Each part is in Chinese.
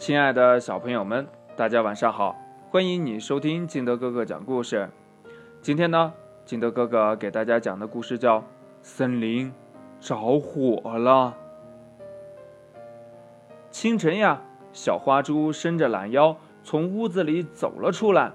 亲爱的小朋友们，大家晚上好！欢迎你收听金德哥哥讲故事。今天呢，金德哥哥给大家讲的故事叫《森林着火了》。清晨呀，小花猪伸着懒腰从屋子里走了出来，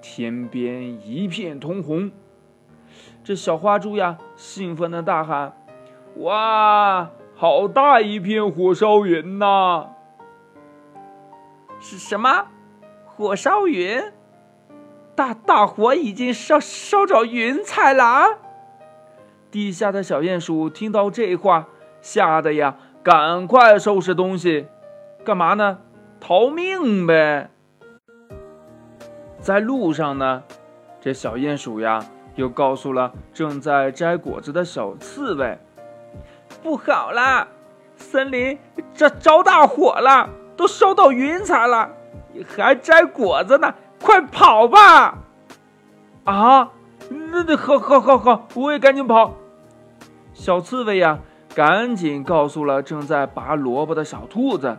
天边一片通红。这小花猪呀，兴奋的大喊：“哇，好大一片火烧云呐！”是什么？火烧云？大大火已经烧烧着云彩了。地下的小鼹鼠听到这话，吓得呀，赶快收拾东西，干嘛呢？逃命呗！在路上呢，这小鼹鼠呀，又告诉了正在摘果子的小刺猬：“不好啦，森林着着大火了！”都烧到云彩了，还摘果子呢？快跑吧！啊，那那好，好，好，好，我也赶紧跑。小刺猬呀，赶紧告诉了正在拔萝卜的小兔子：“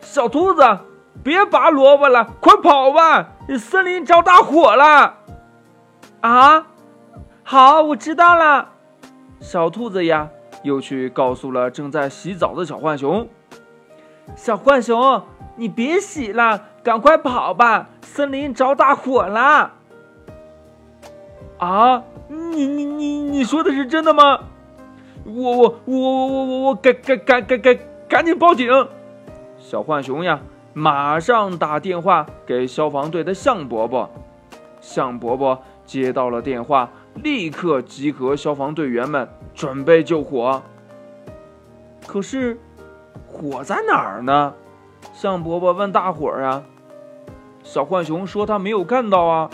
小兔子，别拔萝卜了，快跑吧！森林着大火了！”啊，好，我知道了。小兔子呀，又去告诉了正在洗澡的小浣熊。小浣熊，你别洗了，赶快跑吧！森林着大火了！啊，你你你你说的是真的吗？我我我我我我我赶赶赶赶赶赶紧报警！小浣熊呀，马上打电话给消防队的向伯伯。向伯伯接到了电话，立刻集合消防队员们，准备救火。可是。火在哪儿呢？向伯伯问大伙儿啊。小浣熊说他没有看到啊。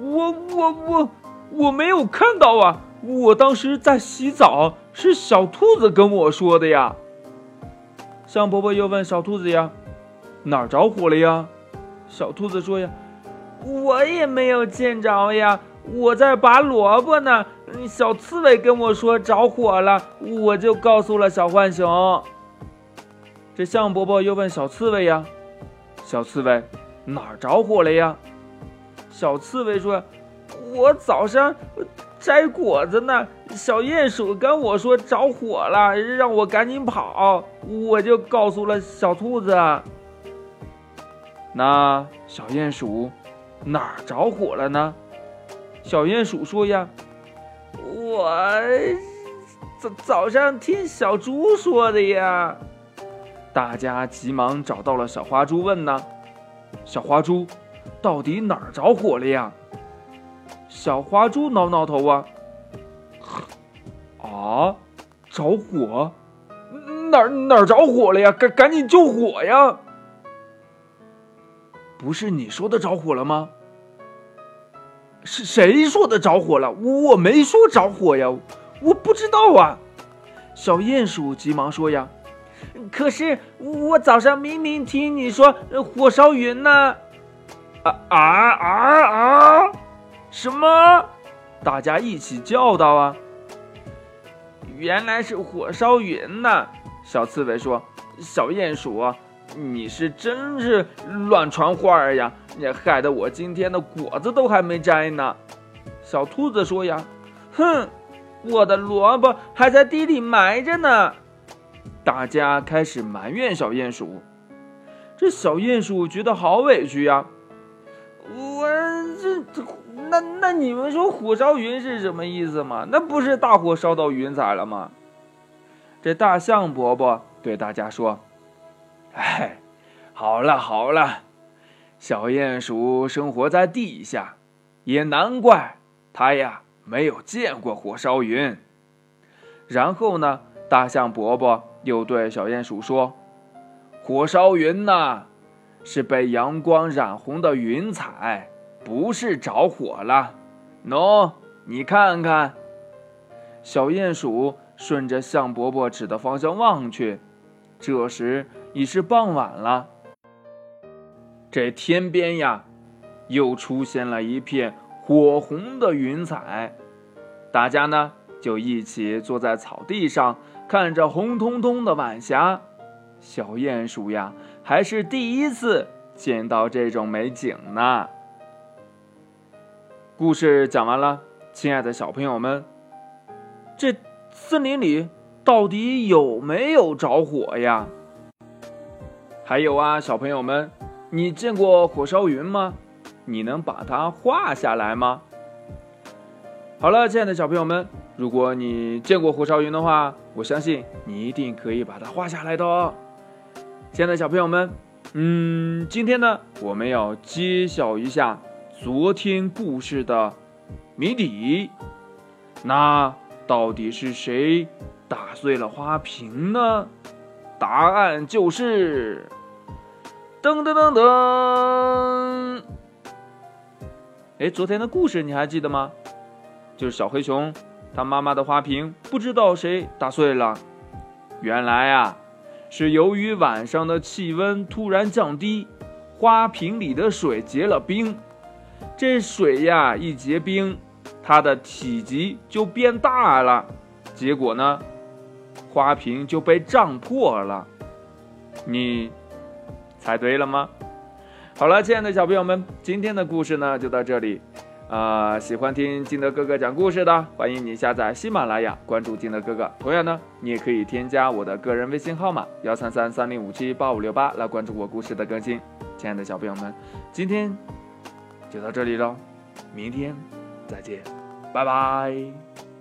我我我我没有看到啊！我当时在洗澡，是小兔子跟我说的呀。向伯伯又问小兔子呀：“哪儿着火了呀？”小兔子说呀：“我也没有见着呀，我在拔萝卜呢。小刺猬跟我说着火了，我就告诉了小浣熊。”这向伯伯又问小刺猬呀：“小刺猬，哪儿着火了呀？”小刺猬说：“我早上摘果子呢，小鼹鼠跟我说着火了，让我赶紧跑，我就告诉了小兔子。”那小鼹鼠哪儿着火了呢？小鼹鼠说：“呀，我早早上听小猪说的呀。”大家急忙找到了小花猪，问呢：“小花猪，到底哪儿着火了呀？”小花猪挠挠头啊，啊，着火？哪儿哪儿着火了呀？赶赶紧救火呀！不是你说的着火了吗？是谁说的着火了？我没说着火呀，我不知道啊。小鼹鼠急忙说呀。可是我早上明明听你说火烧云呢，啊啊啊啊！什么？大家一起叫道啊！原来是火烧云呢！小刺猬说：“小鼹鼠，你是真是乱传话呀！你害得我今天的果子都还没摘呢。”小兔子说：“呀，哼，我的萝卜还在地里埋着呢。”大家开始埋怨小鼹鼠，这小鼹鼠觉得好委屈呀。我这那那你们说火烧云是什么意思吗？那不是大火烧到云彩了吗？这大象伯伯对大家说：“哎，好了好了，小鼹鼠生活在地下，也难怪他呀没有见过火烧云。”然后呢，大象伯伯。又对小鼹鼠说：“火烧云呐，是被阳光染红的云彩，不是着火了。喏，你看看。”小鼹鼠顺着向伯伯指的方向望去，这时已是傍晚了。这天边呀，又出现了一片火红的云彩，大家呢就一起坐在草地上。看着红彤彤的晚霞，小鼹鼠呀，还是第一次见到这种美景呢。故事讲完了，亲爱的小朋友们，这森林里到底有没有着火呀？还有啊，小朋友们，你见过火烧云吗？你能把它画下来吗？好了，亲爱的小朋友们，如果你见过火烧云的话，我相信你一定可以把它画下来的哦。亲爱的小朋友们，嗯，今天呢，我们要揭晓一下昨天故事的谜底。那到底是谁打碎了花瓶呢？答案就是噔噔噔噔。哎，昨天的故事你还记得吗？就是小黑熊，他妈妈的花瓶不知道谁打碎了。原来啊，是由于晚上的气温突然降低，花瓶里的水结了冰。这水呀一结冰，它的体积就变大了。结果呢，花瓶就被胀破了。你猜对了吗？好了，亲爱的小朋友们，今天的故事呢就到这里。啊，喜欢听金德哥哥讲故事的，欢迎你下载喜马拉雅，关注金德哥哥。同样呢，你也可以添加我的个人微信号码幺三三三零五七八五六八来关注我故事的更新。亲爱的小朋友们，今天就到这里喽，明天再见，拜拜。